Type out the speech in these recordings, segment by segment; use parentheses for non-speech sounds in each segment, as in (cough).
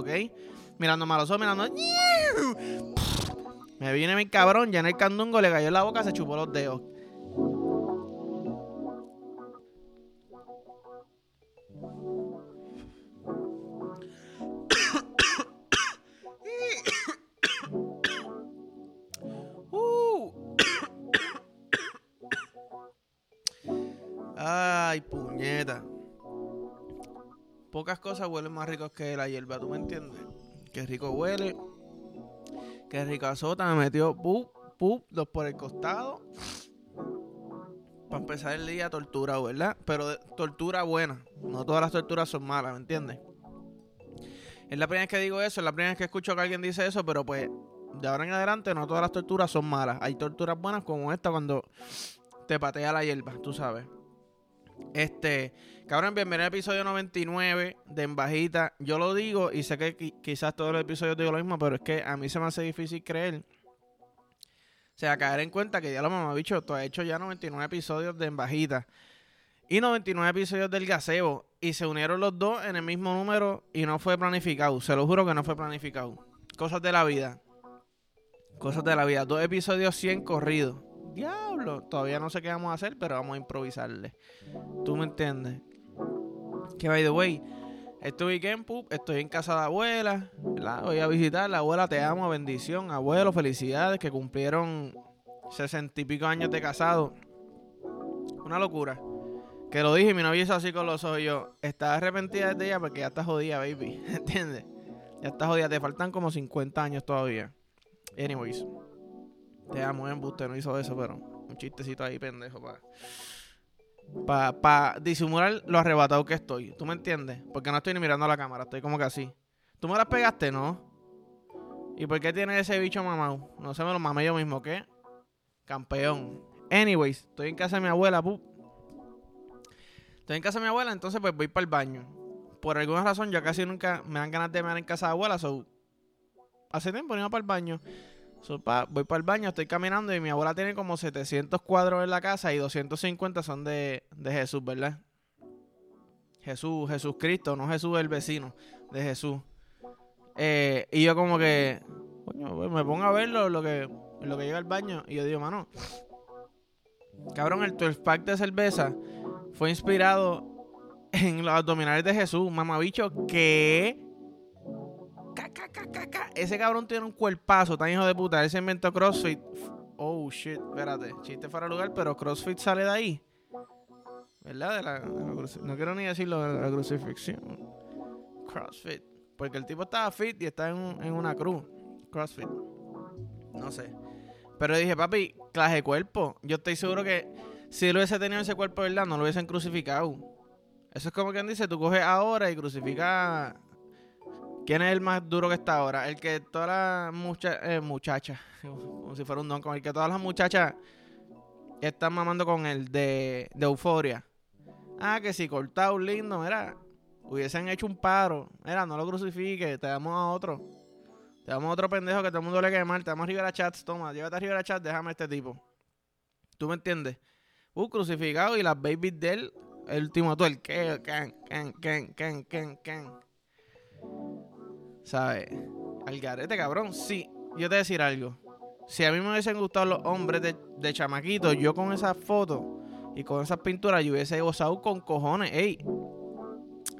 ¿ok? Mirando a los ojos, mirando. Me viene mi cabrón, ya en el candungo le cayó en la boca, se chupó los dedos. (coughs) Uh. (coughs) Ay, puñeta. Pocas cosas huelen más ricos que la hierba, ¿tú me entiendes? Qué rico huele. Qué rico azota. Me metió dos por el costado. Para empezar el día, tortura, ¿verdad? Pero tortura buena. No todas las torturas son malas, ¿me entiendes? Es la primera vez que digo eso, es la primera vez que escucho que alguien dice eso, pero pues de ahora en adelante no todas las torturas son malas. Hay torturas buenas como esta cuando te patea la hierba, tú sabes. Este, cabrón, bienvenido al episodio 99 de En Bajita. Yo lo digo y sé que qui- quizás todos los episodios digo lo mismo, pero es que a mí se me hace difícil creer. O sea, caer en cuenta que ya lo mamabicho, tú has hecho ya 99 episodios de En Bajita y 99 episodios del Gazebo y se unieron los dos en el mismo número y no fue planificado. Se lo juro que no fue planificado. Cosas de la vida. Cosas de la vida. Dos episodios 100 corridos. Diablo. Todavía no sé qué vamos a hacer, pero vamos a improvisarle. ¿Tú me entiendes? Que by the way, este weekend, pup, estoy en casa de abuela. Voy a visitar. La abuela, te amo, bendición. Abuelo, felicidades, que cumplieron sesenta y pico años de casado. Una locura. Que lo dije mi novia hizo así con los ojos. Yo, estás arrepentida de ella porque ya estás jodida, baby. (laughs) ¿Entiendes? Ya estás jodida. Te faltan como 50 años todavía. Anyways. Te amo, embuste. No hizo eso, pero un chistecito ahí, pendejo, para pa, pa disimular lo arrebatado que estoy. ¿Tú me entiendes? Porque no estoy ni mirando a la cámara, estoy como que así. ¿Tú me las pegaste, no? ¿Y por qué tiene ese bicho mamado? No sé, me lo mamé yo mismo, ¿qué? Campeón. Anyways, estoy en casa de mi abuela, pup. Estoy en casa de mi abuela, entonces pues voy para el baño. Por alguna razón, yo casi nunca me dan ganas de mear en casa de abuela, so... Hace tiempo no iba para el baño. So, pa- voy para el baño, estoy caminando y mi abuela tiene como 700 cuadros en la casa y 250 son de, de Jesús, ¿verdad? Jesús, Jesús Cristo, no Jesús el vecino, de Jesús. Eh, y yo como que, coño, pues, me pongo a verlo lo que, lo que llega al baño y yo digo, mano, cabrón, el 12 pack de cerveza fue inspirado en los abdominales de Jesús, mamabicho, que... Ese cabrón tiene un cuerpazo tan hijo de puta. Él se inventó CrossFit. Oh shit, espérate. Chiste fuera lugar, pero CrossFit sale de ahí. ¿Verdad? De la, no quiero ni decirlo de la crucifixión. CrossFit. Porque el tipo estaba fit y está en una cruz. CrossFit. No sé. Pero dije, papi, clase de cuerpo. Yo estoy seguro que si él hubiese tenido ese cuerpo, ¿verdad? No lo hubiesen crucificado. Eso es como quien dice, tú coges ahora y crucificas ¿Quién es el más duro que está ahora? El que todas las mucha eh, muchachas, (laughs) como si fuera un don, con el que todas las muchachas están mamando con el de, de euforia. Ah, que si cortado lindo, mira, hubiesen hecho un paro. Mira, no lo crucifique, te damos a otro. Te damos a otro pendejo que todo el mundo le quede mal. Te damos a Rivera Chats, toma, llévate a Rivera Chats, déjame a este tipo. ¿Tú me entiendes? Uh, crucificado y las babies de él, el último todo, el que, can, can, can, can, can, can. ¿Sabes? Al garete, cabrón. Sí, yo te voy a decir algo. Si a mí me hubiesen gustado los hombres de, de chamaquito, yo con esas fotos y con esas pinturas, yo hubiese gozado con cojones. ¡Ey!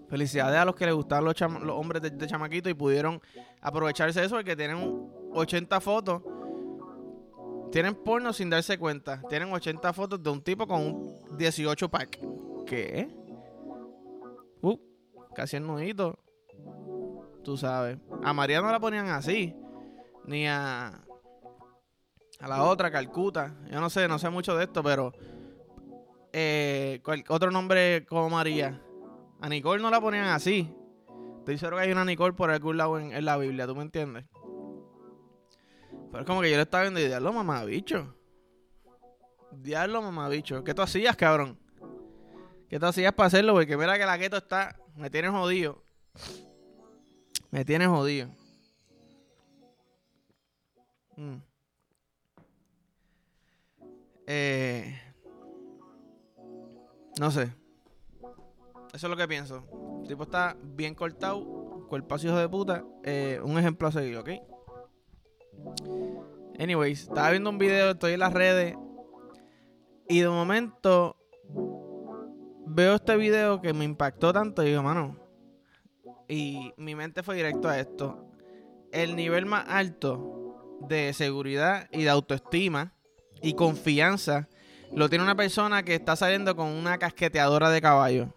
Felicidades a los que les gustaban los, hombres de, de chamaquito y pudieron aprovecharse de eso, porque tienen 80 fotos. Tienen porno sin darse cuenta. Tienen 80 fotos de un tipo con un 18 pack. ¿Qué? Uh, casi el nudito. Tú sabes. A María no la ponían así. Ni a. A la otra, Calcuta. Yo no sé, no sé mucho de esto, pero. Eh, otro nombre como María. A Nicole no la ponían así. Estoy seguro que hay una Nicole por algún lado en, la Biblia, ¿tú me entiendes? Pero es como que yo le estaba viendo y diablo, mamabicho. Diablo, mamabicho. ¿Qué tú hacías, cabrón? ¿Qué tú hacías para hacerlo? Porque mira que la keto está. Me tiene jodido. Me tiene jodido. Mm. Eh, no sé. Eso es lo que pienso. El tipo está bien cortado, cuerpazos hijos de puta, eh, un ejemplo a seguir, ¿ok? Anyways, estaba viendo un video, estoy en las redes y de momento veo este video que me impactó tanto y digo, mano, y mi mente fue directo a esto. El nivel más alto de seguridad y de autoestima y confianza lo tiene una persona que está saliendo con una casqueteadora de caballo.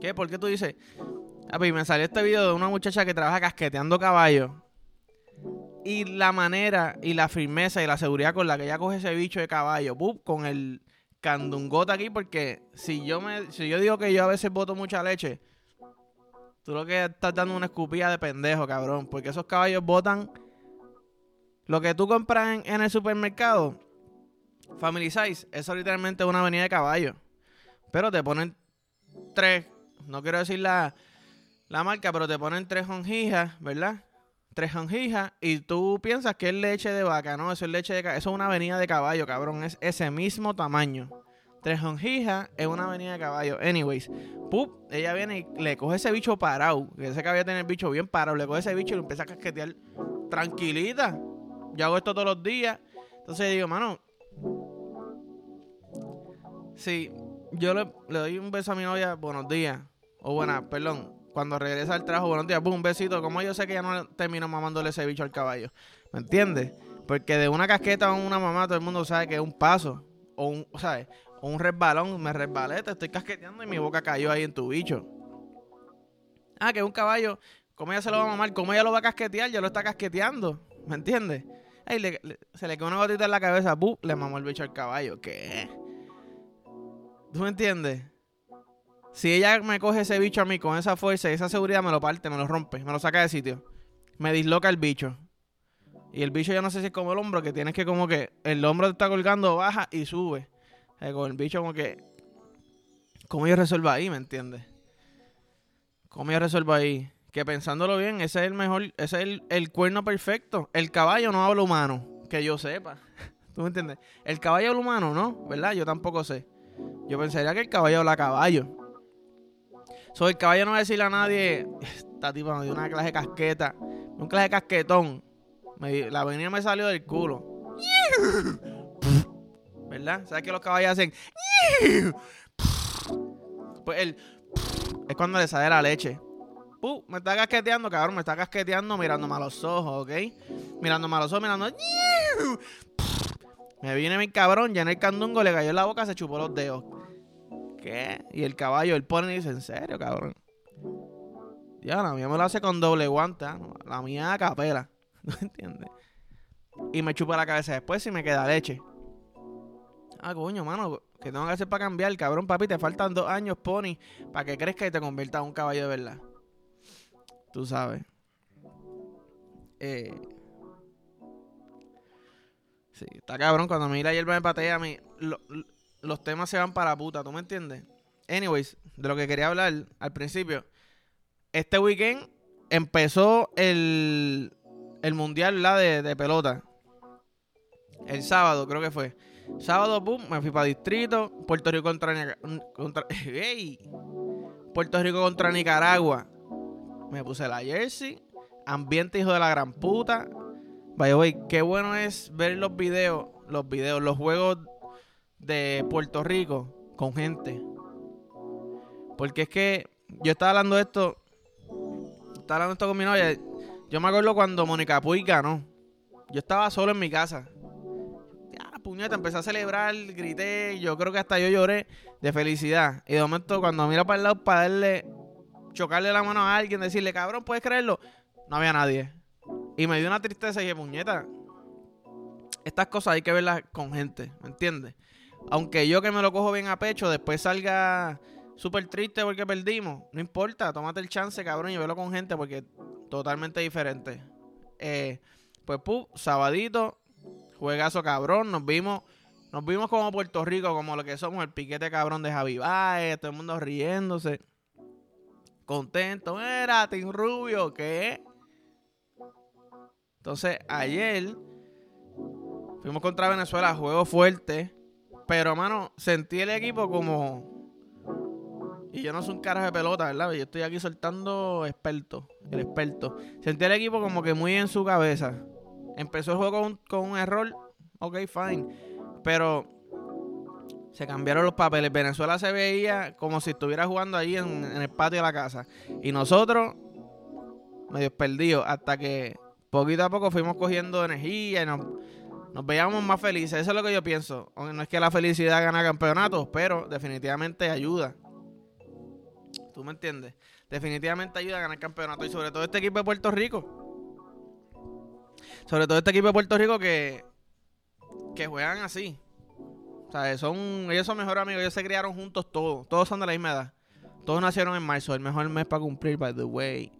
¿Qué? ¿Por qué tú dices? Ah, pues me salió este video de una muchacha que trabaja casqueteando caballos. Y la manera y la firmeza y la seguridad con la que ella coge ese bicho de caballo, con el candungote aquí, porque si yo me, si yo digo que yo a veces boto mucha leche, tú lo que estás dando una escupida de pendejo, cabrón. Porque esos caballos botan lo que tú compras en, el supermercado. Family Size, eso literalmente es una avenida de caballos. Pero te ponen tres, no quiero decir la, la marca, pero te ponen tres jonjijas, ¿verdad? Tres jonjijas y tú piensas que es leche de vaca, ¿no? Eso es leche de Eso es una avenida de caballo, cabrón. Es ese mismo tamaño. Tres jonjijas es una avenida de caballo. Anyways, pup, ella viene y le coge ese bicho parado. Que ese cabía tener el bicho bien parado. Le coge ese bicho y lo empieza a casquetear tranquilita. Yo hago esto todos los días. Entonces digo, mano. Sí, yo le, doy un beso a mi novia, buenos días. O buenas, perdón cuando regresa al trabajo, buenos días, un besito. Como yo sé que ya no termino mamándole ese bicho al caballo. ¿Me entiendes? Porque de una casqueta a una mamá todo el mundo sabe que es un paso. O un, ¿sabes? Un resbalón. Me resbalé, te estoy casqueteando y mi boca cayó ahí en tu bicho. Ah, que es un caballo. ¿Cómo ella se lo va a mamar? ¿Cómo ella lo va a casquetear? Ya lo está casqueteando. ¿Me entiendes? Ahí se le quedó una gotita en la cabeza. ¡Bum! Le mamó el bicho al caballo. ¿Qué? ¿Tú me entiendes? Si ella me coge ese bicho a mí con esa fuerza y esa seguridad, me lo parte, me lo rompe, me lo saca de sitio. Me disloca el bicho. Y el bicho ya no sé si es como el hombro, que tienes que como que el hombro te está colgando, baja y sube. Eh, el bicho como que... ¿Cómo yo resuelvo ahí, me entiendes? ¿Cómo yo resuelvo ahí? Que pensándolo bien, ese es el mejor, ese es el, el cuerno perfecto. El caballo no habla humano, que yo sepa. (laughs) ¿Tú me entiendes? El caballo habla humano, ¿no? ¿Verdad? Yo tampoco sé. Yo pensaría que el caballo habla caballo. Soy el caballo no va a decirle a nadie, esta tipa me dio una clase de casqueta, un clase de casquetón. la avenida me salió del culo. ¿Verdad? ¿Sabes que los caballos hacen? (laughs) Pues él es cuando le sale la leche. me está casqueteando, cabrón, me está casqueteando mirándome a los ojos, ¿ok? Mirándome a los ojos, mirando. Me viene mi cabrón, ya en el candungo le cayó en la boca, se chupó los dedos. ¿Qué? Y el caballo, el pone y dice, ¿en serio, cabrón? Ya, la mía me lo hace con doble guanta. La mía a capela. (laughs) ¿No entiendes? Y me chupa la cabeza después y me queda leche. Ah, coño, mano, ¿qué tengo que hacer para cambiar? Cabrón, papi, te faltan dos años, Pony, para que crezca y te conviertas en un caballo de verdad. Tú sabes. Eh. Sí, está cabrón. Cuando mira hierba me patea a mí los temas se van para puta, ¿tú me entiendes? Anyways, de lo que quería hablar al principio. Este weekend empezó el, el mundial la de, de, pelota. El sábado, creo que fue. Sábado, boom, me fui para distrito. Puerto Rico contra, contra (laughs) Puerto Rico contra Nicaragua. Me puse la jersey. Ambiente hijo de la gran puta. Vaya, güey, qué bueno es ver los videos, los videos, los juegos de Puerto Rico con gente. Porque es que yo estaba hablando esto, estaba hablando esto con mi novia. Yo me acuerdo cuando Mónica Puig ganó. Yo estaba solo en mi casa. Puñeta, empecé a celebrar, grité. Yo creo que hasta yo lloré de felicidad. Y de momento, cuando miro para el lado para darle, chocarle la mano a alguien, decirle, cabrón, ¿puedes creerlo? No había nadie. Y me dio una tristeza y dije, puñeta, estas cosas hay que verlas con gente, ¿me entiendes? Aunque yo que me lo cojo bien a pecho, después salga súper triste porque perdimos. No importa, tómate el chance, cabrón, y velo con gente porque totalmente diferente. Eh, pues, pu, sabadito, juegazo cabrón, nos vimos, nos vimos como Puerto Rico, como lo que somos, el piquete cabrón de Javi Baez, todo el mundo riéndose. Contento, era Tim Rubio, ¿qué? Entonces, ayer fuimos contra Venezuela, juego fuerte. Pero, mano, sentí el equipo como. Y yo no soy un carajo de pelota, ¿verdad? Yo estoy aquí soltando experto, el experto. Sentí el equipo como que muy en su cabeza. Empezó el juego con, con un error, ok, fine. Pero se cambiaron los papeles. Venezuela se veía como si estuviera jugando ahí en, el patio de la casa. Y nosotros, medio perdidos, hasta que poquito a poco fuimos cogiendo energía y nos, nos veíamos más felices. Eso es lo que yo pienso. No es que la felicidad gana campeonatos, pero definitivamente ayuda. ¿Tú me entiendes? Definitivamente ayuda a ganar campeonatos. Y sobre todo este equipo de Puerto Rico. Sobre todo este equipo de Puerto Rico que, que juegan así. O sea, son, ellos son mejores amigos, ellos se criaron juntos todos, todos son de la misma edad. Todos nacieron en marzo, el mejor mes para cumplir, by the way.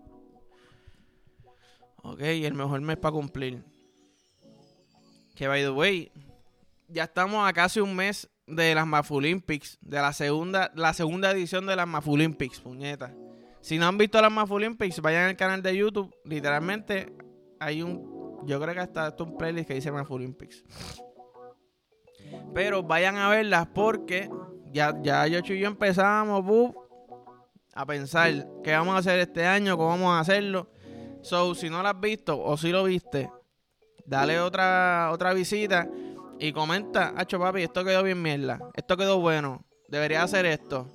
Ok, el mejor mes para cumplir. Que by the way, ya estamos a casi un mes de las Olympics, de la segunda, la segunda edición de las Olympics, puñeta. Si no han visto las Olympics, vayan al canal de YouTube. Literalmente hay un, yo creo que hasta esto un playlist que dice Olympics. Pero vayan a verlas porque ya, ya yo y yo empezamos a pensar qué vamos a hacer este año, cómo vamos a hacerlo. So, si no lo has visto o si lo viste, dale otra, otra visita y comenta, hacho papi, esto quedó bien mierda, esto quedó bueno, debería hacer esto,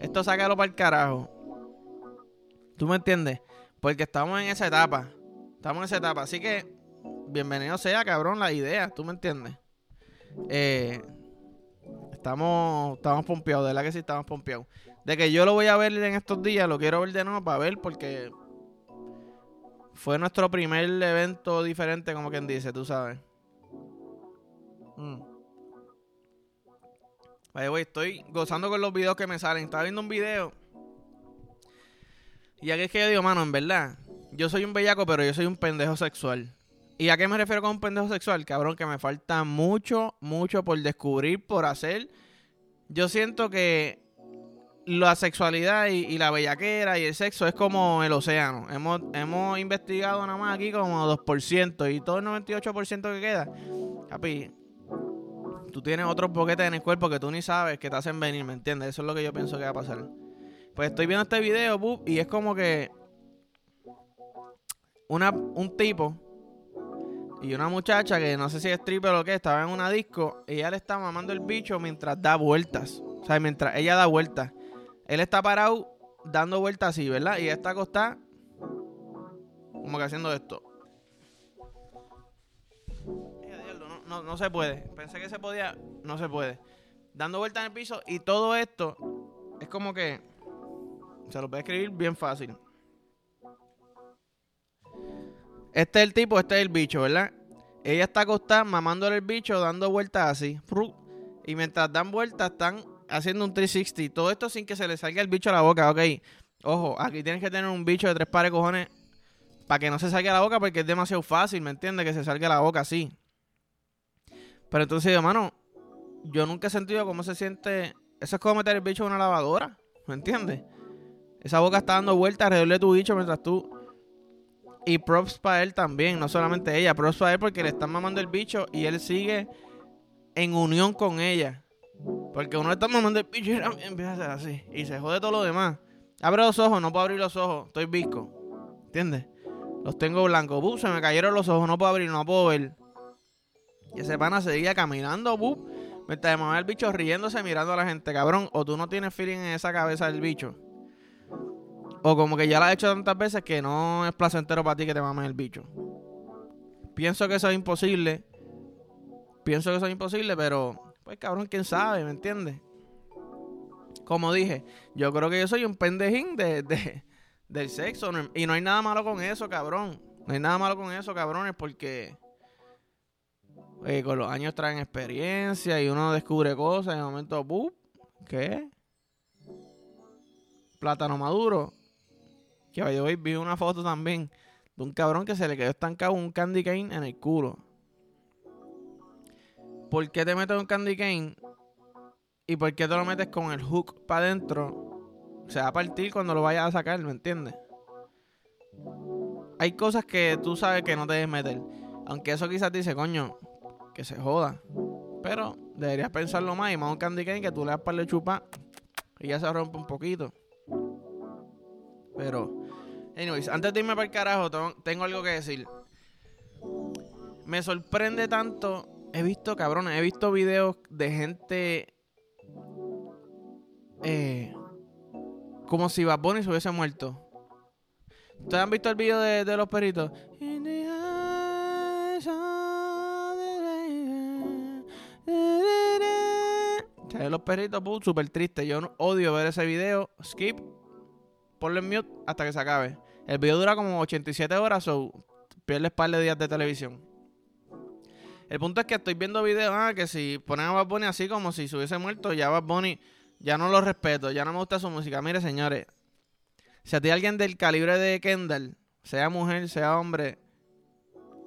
esto sácalo para el carajo. ¿Tú me entiendes? Porque estamos en esa etapa, estamos en esa etapa, así que bienvenido sea, cabrón, la idea, ¿tú me entiendes? Eh, estamos, estamos pompeados, de verdad que sí estamos pompeados. De que yo lo voy a ver en estos días, lo quiero ver de nuevo para ver porque fue nuestro primer evento diferente, como quien dice, tú sabes. Mm. estoy gozando con los videos que me salen. Estaba viendo un video. Y aquí es que yo digo, mano, en verdad, yo soy un bellaco, pero yo soy un pendejo sexual. ¿Y a qué me refiero con un pendejo sexual? Cabrón, que me falta mucho, mucho por descubrir, por hacer. Yo siento que la sexualidad y, la bellaquera y el sexo es como el océano. Hemos, hemos investigado nada más aquí como 2% y todo el 98% que queda. Capi, tú tienes otros boquetes en el cuerpo que tú ni sabes que te hacen venir, ¿me entiendes? Eso es lo que yo pienso que va a pasar. Pues estoy viendo este video, y es como que una, un tipo y una muchacha que no sé si es stripper o que, estaba en una disco. Y ella le está mamando el bicho mientras da vueltas. O sea, mientras ella da vueltas. Él está parado dando vueltas así, ¿verdad? Y ella está acostada como que haciendo esto. No, no, se puede. Pensé que se podía. No se puede. Dando vueltas en el piso. Y todo esto es como que. Se lo puede escribir bien fácil. Este es el tipo, este es el bicho, ¿verdad? Ella está acostada mamándole el bicho, dando vueltas así. Y mientras dan vueltas, están haciendo un 360. Todo esto sin que se le salga el bicho a la boca, ok. Ojo, aquí tienes que tener un bicho de tres pares de cojones para que no se salga la boca porque es demasiado fácil, ¿me entiendes? Que se salga la boca así. Pero entonces, hermano, yo nunca he sentido cómo se siente. Eso es como meter el bicho en una lavadora, ¿me entiendes? Esa boca está dando vueltas alrededor de tu bicho mientras tú y props para él también, no solamente ella, props para él porque le están mamando el bicho y él sigue en unión con ella. Porque uno le está mamando el bicho y empieza a hacer así. Y se jode todo lo demás. Abre los ojos, no puedo abrir los ojos, estoy visco. ¿Entiendes? Los tengo blancos. Buf, se me cayeron los ojos, no puedo abrir, no puedo ver. Y ese pana seguía caminando, buf. Mientras mamaba el bicho riéndose, mirando a la gente, cabrón. O tú no tienes feeling en esa cabeza del bicho. O como que ya la has hecho tantas veces que no es placentero para ti que te mames el bicho. Pienso que eso es imposible. Pienso que eso es imposible, pero pues cabrón, quién sabe, ¿me entiendes? Como dije, yo creo que yo soy un pendejín de, de, del sexo. Y no hay nada malo con eso, cabrón. No hay nada malo con eso, cabrones, porque eh, con los años traen experiencia y uno descubre cosas y de momento, ¿qué? Plátano maduro. Que hoy vi una foto también de un cabrón que se le quedó estancado un candy cane en el culo. ¿Por qué te metes un candy cane? ¿Y por qué te lo metes con el hook para adentro? Se va a partir cuando lo vayas a sacar, ¿me entiendes? Hay cosas que tú sabes que no te debes meter. Aunque eso quizás dice, coño, que se joda. Pero deberías pensarlo más y más un candy cane que tú le das para le chupa y ya se rompe un poquito. Pero, anyways, antes de irme para el carajo, tengo algo que decir. Me sorprende tanto. He visto, cabrones, he visto videos de gente. Eh, como si Bad Bunny se hubiese muerto. ¿Ustedes han visto el video de, los perritos? los perritos, súper triste. Yo odio ver ese video. Skip. Ponle en mute hasta que se acabe. El video dura como 87 horas, o pierdes par de días de televisión. El punto es que estoy viendo videos, ah, que si ponen a Bad Bunny así como si se hubiese muerto, ya Bad Bunny, ya no lo respeto, ya no me gusta su música. Mire, señores, si a ti alguien del calibre de Kendall, sea mujer, sea hombre,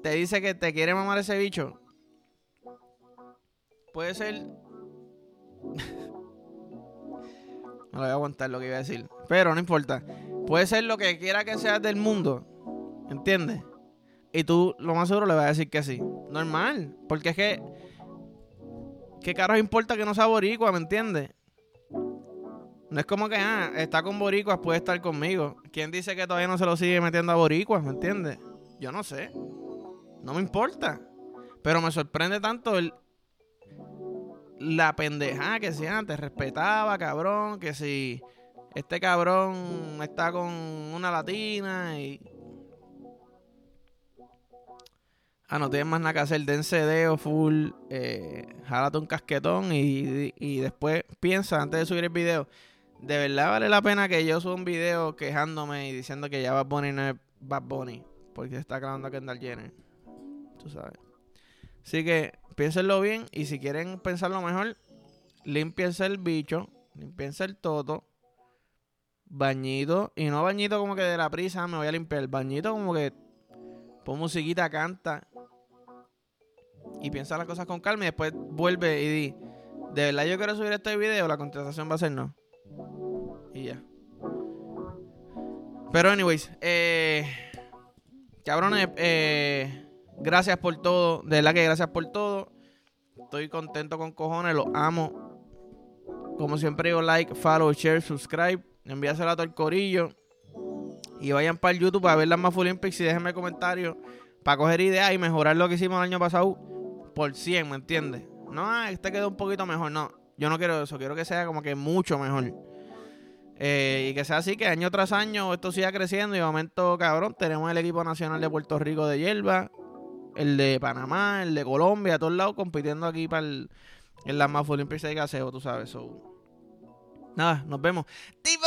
te dice que te quiere mamar ese bicho, puede ser (laughs) no voy a aguantar lo que iba a decir. Pero no importa. Puede ser lo que quiera que sea del mundo. ¿Entiendes? Y tú lo más seguro le vas a decir que sí. Normal. Porque es que. ¿Qué caros importa que no sea boricua? ¿Me entiendes? No es como que, ah, está con boricuas, puede estar conmigo. ¿Quién dice que todavía no se lo sigue metiendo a boricuas? ¿Me entiendes? Yo no sé. No me importa. Pero me sorprende tanto el, la pendejada que si antes respetaba, cabrón, que si este cabrón está con una latina y... Ah, no tienes más nada que hacer, dense dedo full, eh, jálate un casquetón y, y, después piensa antes de subir el video. De verdad vale la pena que yo suba un video quejándome y diciendo que ya Bad Bunny no es Bad Bunny, porque está clavando a Kendall Jenner. Tú sabes. Así que piénsenlo bien y si quieren pensarlo mejor, limpiense el bicho, limpiense el toto, bañito, y no bañito como que de la prisa me voy a limpiar, bañito como que pon musiquita, canta y piensa las cosas con calma y después vuelve y di, de verdad yo quiero subir este video, la contestación va a ser no. Y ya. Pero anyways, eh, cabrones, eh Gracias por todo. De verdad que gracias por todo. Estoy contento con cojones. Los amo. Como siempre digo, like, follow, share, subscribe. Envíaselo a todo el corillo. Y vayan para el YouTube para ver las más Olympics y déjenme comentarios para coger ideas y mejorar lo que hicimos el año pasado por 100, ¿me entiendes? No, ah, este quedó un poquito mejor. No, yo no quiero eso. Quiero que sea como que mucho mejor. Eh, y que sea así, que año tras año esto siga creciendo y momento, cabrón, tenemos el equipo nacional de Puerto Rico de hierba el de Panamá, el de Colombia, a todos lados compitiendo aquí para el, en la más Olympics de Gaseo, tú sabes. Nada, nos vemos. ¡Tipo!